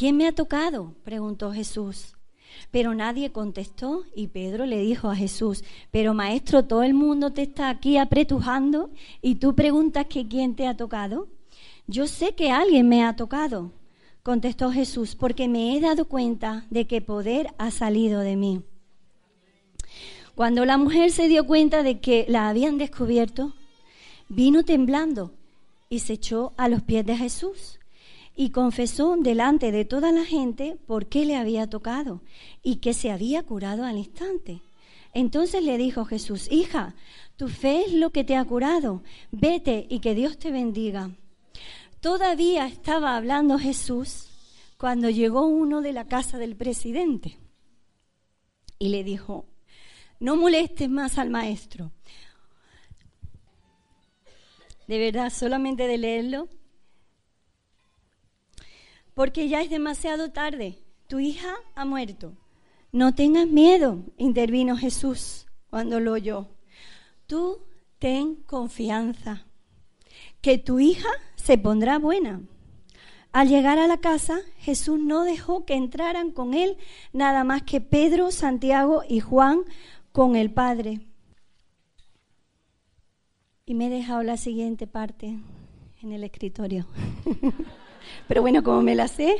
¿quién me ha tocado? preguntó Jesús. Pero nadie contestó y Pedro le dijo a Jesús, pero maestro, todo el mundo te está aquí apretujando y tú preguntas que quién te ha tocado. Yo sé que alguien me ha tocado, contestó Jesús, porque me he dado cuenta de que poder ha salido de mí. Cuando la mujer se dio cuenta de que la habían descubierto, vino temblando y se echó a los pies de Jesús y confesó delante de toda la gente por qué le había tocado y que se había curado al instante. Entonces le dijo Jesús, hija, tu fe es lo que te ha curado, vete y que Dios te bendiga. Todavía estaba hablando Jesús cuando llegó uno de la casa del presidente y le dijo, no molestes más al maestro. De verdad, solamente de leerlo porque ya es demasiado tarde. Tu hija ha muerto. No tengas miedo, intervino Jesús cuando lo oyó. Tú ten confianza, que tu hija se pondrá buena. Al llegar a la casa, Jesús no dejó que entraran con él nada más que Pedro, Santiago y Juan con el Padre. Y me he dejado la siguiente parte en el escritorio. Pero bueno, como me la sé.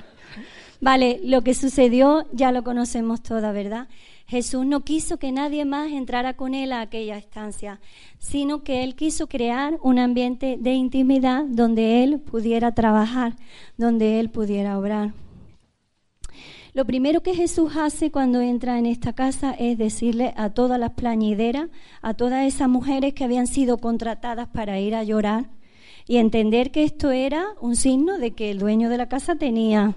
vale, lo que sucedió ya lo conocemos toda, ¿verdad? Jesús no quiso que nadie más entrara con él a aquella estancia, sino que él quiso crear un ambiente de intimidad donde él pudiera trabajar, donde él pudiera obrar. Lo primero que Jesús hace cuando entra en esta casa es decirle a todas las plañideras, a todas esas mujeres que habían sido contratadas para ir a llorar, y entender que esto era un signo de que el dueño de la casa tenía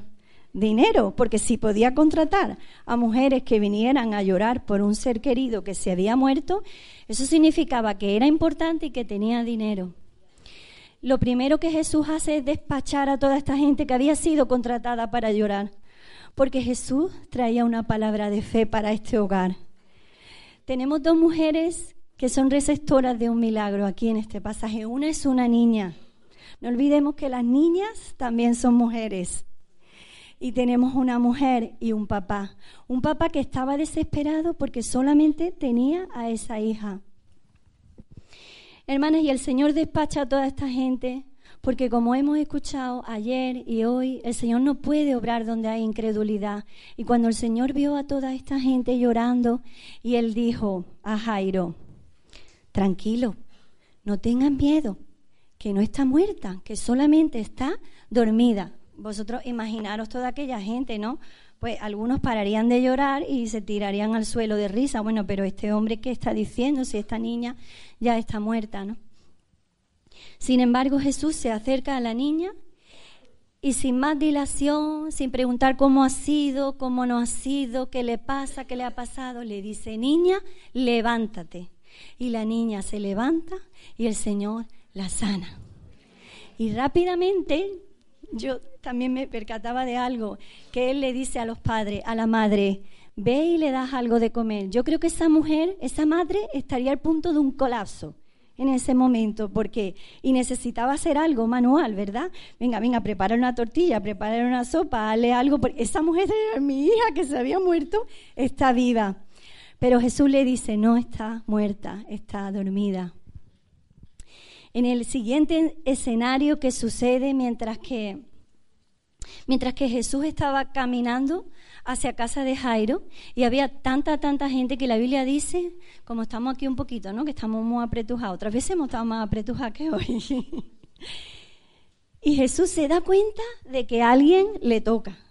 dinero, porque si podía contratar a mujeres que vinieran a llorar por un ser querido que se había muerto, eso significaba que era importante y que tenía dinero. Lo primero que Jesús hace es despachar a toda esta gente que había sido contratada para llorar, porque Jesús traía una palabra de fe para este hogar. Tenemos dos mujeres que son receptoras de un milagro aquí en este pasaje. Una es una niña. No olvidemos que las niñas también son mujeres. Y tenemos una mujer y un papá. Un papá que estaba desesperado porque solamente tenía a esa hija. Hermanas, y el Señor despacha a toda esta gente porque como hemos escuchado ayer y hoy, el Señor no puede obrar donde hay incredulidad. Y cuando el Señor vio a toda esta gente llorando, y él dijo a Jairo, tranquilo, no tengan miedo, que no está muerta, que solamente está dormida. Vosotros imaginaros toda aquella gente, ¿no? Pues algunos pararían de llorar y se tirarían al suelo de risa. Bueno, pero este hombre, ¿qué está diciendo si esta niña ya está muerta, ¿no? Sin embargo, Jesús se acerca a la niña y sin más dilación, sin preguntar cómo ha sido, cómo no ha sido, qué le pasa, qué le ha pasado, le dice, niña, levántate. Y la niña se levanta y el Señor la sana. Y rápidamente yo también me percataba de algo, que él le dice a los padres, a la madre, ve y le das algo de comer. Yo creo que esa mujer, esa madre, estaría al punto de un colapso en ese momento, porque y necesitaba hacer algo manual, ¿verdad? Venga, venga, preparar una tortilla, preparar una sopa, dale algo, porque esa mujer mi hija que se había muerto, está viva. Pero Jesús le dice, no está muerta, está dormida. En el siguiente escenario que sucede mientras que, mientras que Jesús estaba caminando hacia casa de Jairo y había tanta, tanta gente que la Biblia dice, como estamos aquí un poquito, ¿no? que estamos muy apretujados, otras veces hemos estado más apretujados que hoy. y Jesús se da cuenta de que alguien le toca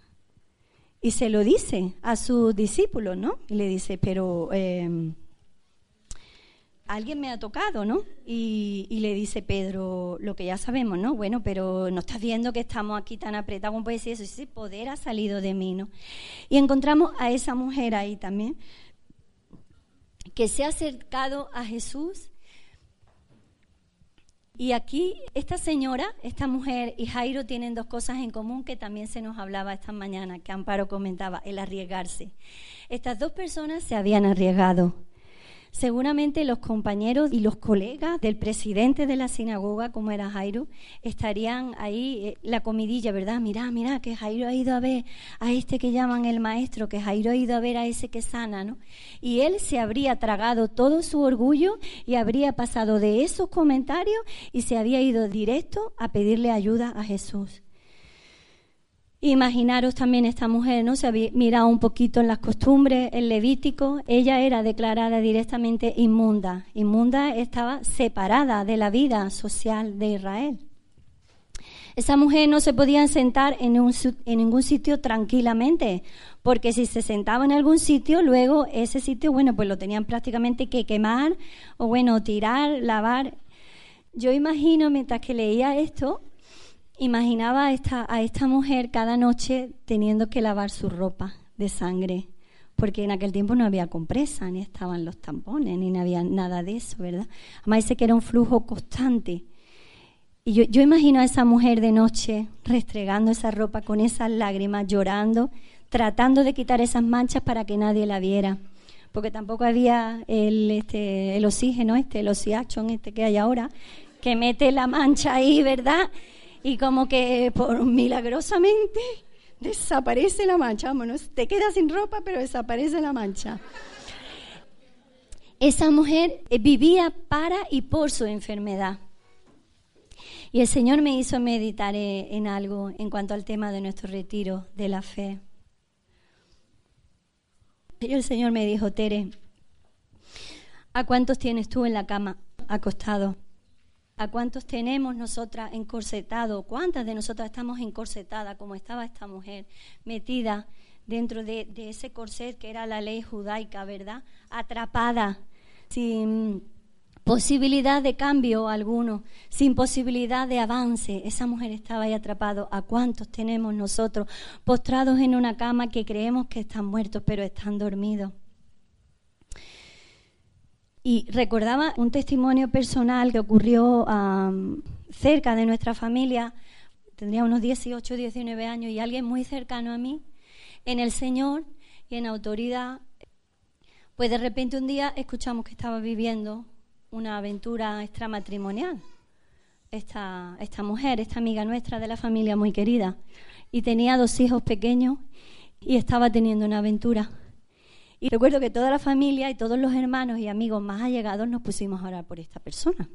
y se lo dice a sus discípulos, ¿no? Y le dice, pero em, alguien me ha tocado, ¿no? Y, le dice Pedro lo que ya sabemos, ¿no? Bueno, pero no estás viendo que estamos aquí tan apretados, ¿cómo puede decir eso? Ese poder ha salido de mí, ¿no? Y encontramos a esa mujer ahí también, que se ha acercado a Jesús y aquí esta señora, esta mujer y Jairo tienen dos cosas en común que también se nos hablaba esta mañana, que Amparo comentaba, el arriesgarse. Estas dos personas se habían arriesgado. Seguramente los compañeros y los colegas del presidente de la sinagoga, como era Jairo, estarían ahí, eh, la comidilla, ¿verdad? Mira, mira, que Jairo ha ido a ver a este que llaman el maestro, que Jairo ha ido a ver a ese que sana, ¿no? Y él se habría tragado todo su orgullo y habría pasado de esos comentarios y se había ido directo a pedirle ayuda a Jesús. Imaginaros también esta mujer, ¿no? Se había mirado un poquito en las costumbres, el Levítico, ella era declarada directamente inmunda. Inmunda estaba separada de la vida social de Israel. Esa mujer no se podía sentar en, en ningún sitio tranquilamente, porque si se sentaba en algún sitio, luego ese sitio, bueno, pues lo tenían prácticamente que quemar o, bueno, tirar, lavar. Yo imagino, mientras que leía esto, imaginaba a esta, a esta mujer cada noche teniendo que lavar su ropa de sangre, porque en aquel tiempo no había compresa, ni estaban los tampones, ni había nada de eso, ¿verdad? Además dice que era un flujo constante. Y yo, imagino a esa mujer de noche restregando esa ropa con esas lágrimas, llorando, tratando de quitar esas manchas para que nadie la viera. Porque tampoco había el, este, el oxígeno, este, el oxiachón este que hay ahora, que mete la mancha ahí, ¿verdad? Y como que por milagrosamente desaparece la mancha. Vámonos, te quedas sin ropa, pero desaparece la mancha. Esa mujer eh, vivía para y por su enfermedad. Y el Señor me hizo meditar eh, en algo en cuanto al tema de nuestro retiro de la fe. Y el Señor me dijo, Tere, ¿a cuántos tienes tú en la cama acostado? ¿A cuántos tenemos nosotras encorsetado? ¿Cuántas de nosotras estamos encorsetadas como estaba esta mujer, metida dentro de, ese corset que era la ley judaica, ¿verdad? Atrapada, sin posibilidad de cambio alguno, sin posibilidad de avance. Esa mujer estaba ahí atrapada. ¿A cuántos tenemos nosotros postrados en una cama que creemos que están muertos, pero están dormidos? Y recordaba un testimonio personal que ocurrió cerca de nuestra familia, tendría unos 18, 19 años, y alguien muy cercano a mí, en el Señor y en autoridad, pues de repente un día escuchamos que estaba viviendo una aventura extramatrimonial. Esta, esta mujer, esta amiga nuestra de la familia muy querida, y tenía dos hijos pequeños y estaba teniendo una aventura. Y recuerdo que toda la familia y todos los hermanos y amigos más allegados nos pusimos a orar por esta persona.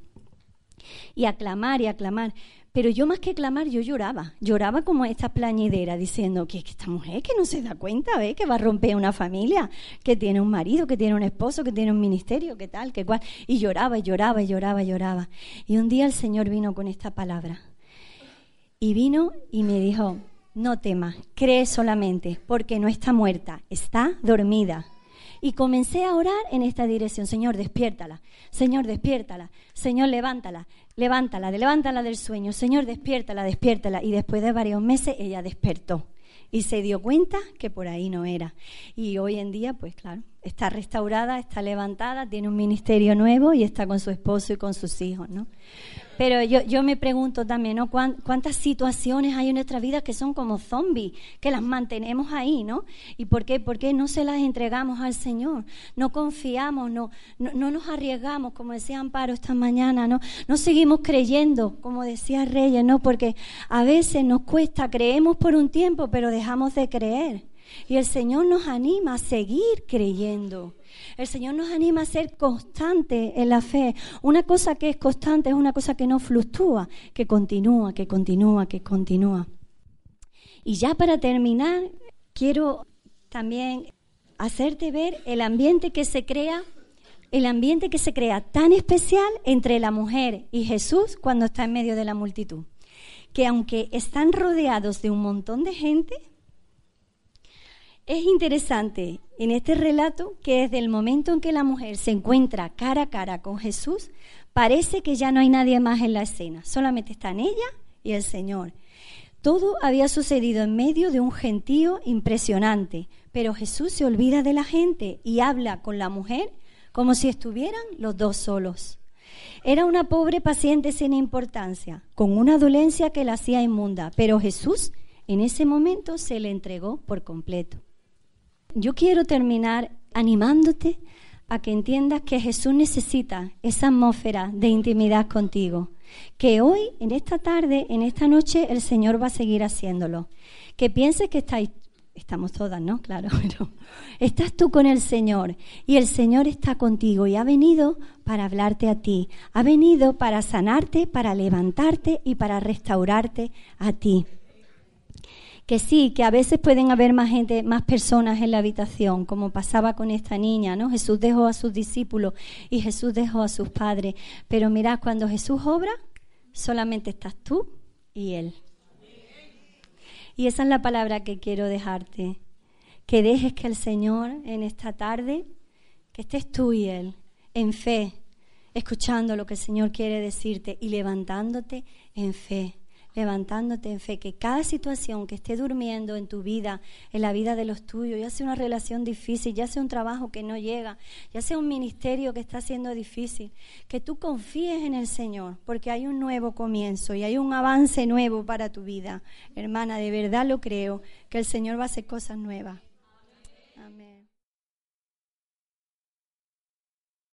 Y a clamar y a clamar. Pero yo más que clamar, yo lloraba. Lloraba como esta plañidera, diciendo que, esta mujer que no se da cuenta, ¿ve? Que va a romper una familia, que tiene un marido, que tiene un esposo, que tiene un ministerio, que tal, que cual. Y lloraba y lloraba y lloraba y lloraba. Y un día el Señor vino con esta palabra. Y vino y me dijo, no temas, cree solamente, porque no está muerta, está dormida. Y comencé a orar en esta dirección, Señor, despiértala, Señor, despiértala, Señor, levántala, levántala, levántala del sueño, Señor, despiértala, despiértala. Y después de varios meses ella despertó y se dio cuenta que por ahí no era. Y hoy en día, pues claro, está restaurada, está levantada, tiene un ministerio nuevo y está con su esposo y con sus hijos, ¿no? Pero yo, yo me pregunto también, ¿no? ¿Cuántas situaciones hay en nuestra vida que son como zombies, que las mantenemos ahí, ¿no? ¿Y por qué? ¿Por qué no se las entregamos al Señor? No confiamos, no, no, nos arriesgamos, como decía Amparo esta mañana, ¿no? No seguimos creyendo, como decía Reyes, ¿no? Porque a veces nos cuesta, creemos por un tiempo, pero dejamos de creer. Y el Señor nos anima a seguir creyendo. El Señor nos anima a ser constantes en la fe. Una cosa que es constante es una cosa que no fluctúa, que continúa, que continúa, que continúa. Y ya para terminar, quiero también hacerte ver el ambiente que se crea, el ambiente que se crea tan especial entre la mujer y Jesús cuando está en medio de la multitud. Que aunque están rodeados de un montón de gente, es interesante en este relato que desde el momento en que la mujer se encuentra cara a cara con Jesús, parece que ya no hay nadie más en la escena, solamente están ella y el Señor. Todo había sucedido en medio de un gentío impresionante, pero Jesús se olvida de la gente y habla con la mujer como si estuvieran los dos solos. Era una pobre paciente sin importancia, con una dolencia que la hacía inmunda, pero Jesús en ese momento se le entregó por completo. Yo quiero terminar animándote a que entiendas que Jesús necesita esa atmósfera de intimidad contigo. Que hoy, en esta tarde, en esta noche, el Señor va a seguir haciéndolo. Que pienses que estáis, estamos todas, ¿no? Claro, pero estás tú con el Señor y el Señor está contigo y ha venido para hablarte a ti, ha venido para sanarte, para levantarte y para restaurarte a ti que sí, que a veces pueden haber más gente, más personas en la habitación, como pasaba con esta niña, ¿no? Jesús dejó a sus discípulos y Jesús dejó a sus padres. Pero mira, cuando Jesús obra, solamente estás tú y Él. Y esa es la palabra que quiero dejarte. Que dejes que el Señor en esta tarde, que estés tú y Él, en fe, escuchando lo que el Señor quiere decirte y levantándote en fe levantándote en fe, que cada situación que esté durmiendo en tu vida, en la vida de los tuyos, ya sea una relación difícil, ya sea un trabajo que no llega, ya sea un ministerio que está siendo difícil, que tú confíes en el Señor, porque hay un nuevo comienzo y hay un avance nuevo para tu vida. Hermana, de verdad lo creo, que el Señor va a hacer cosas nuevas.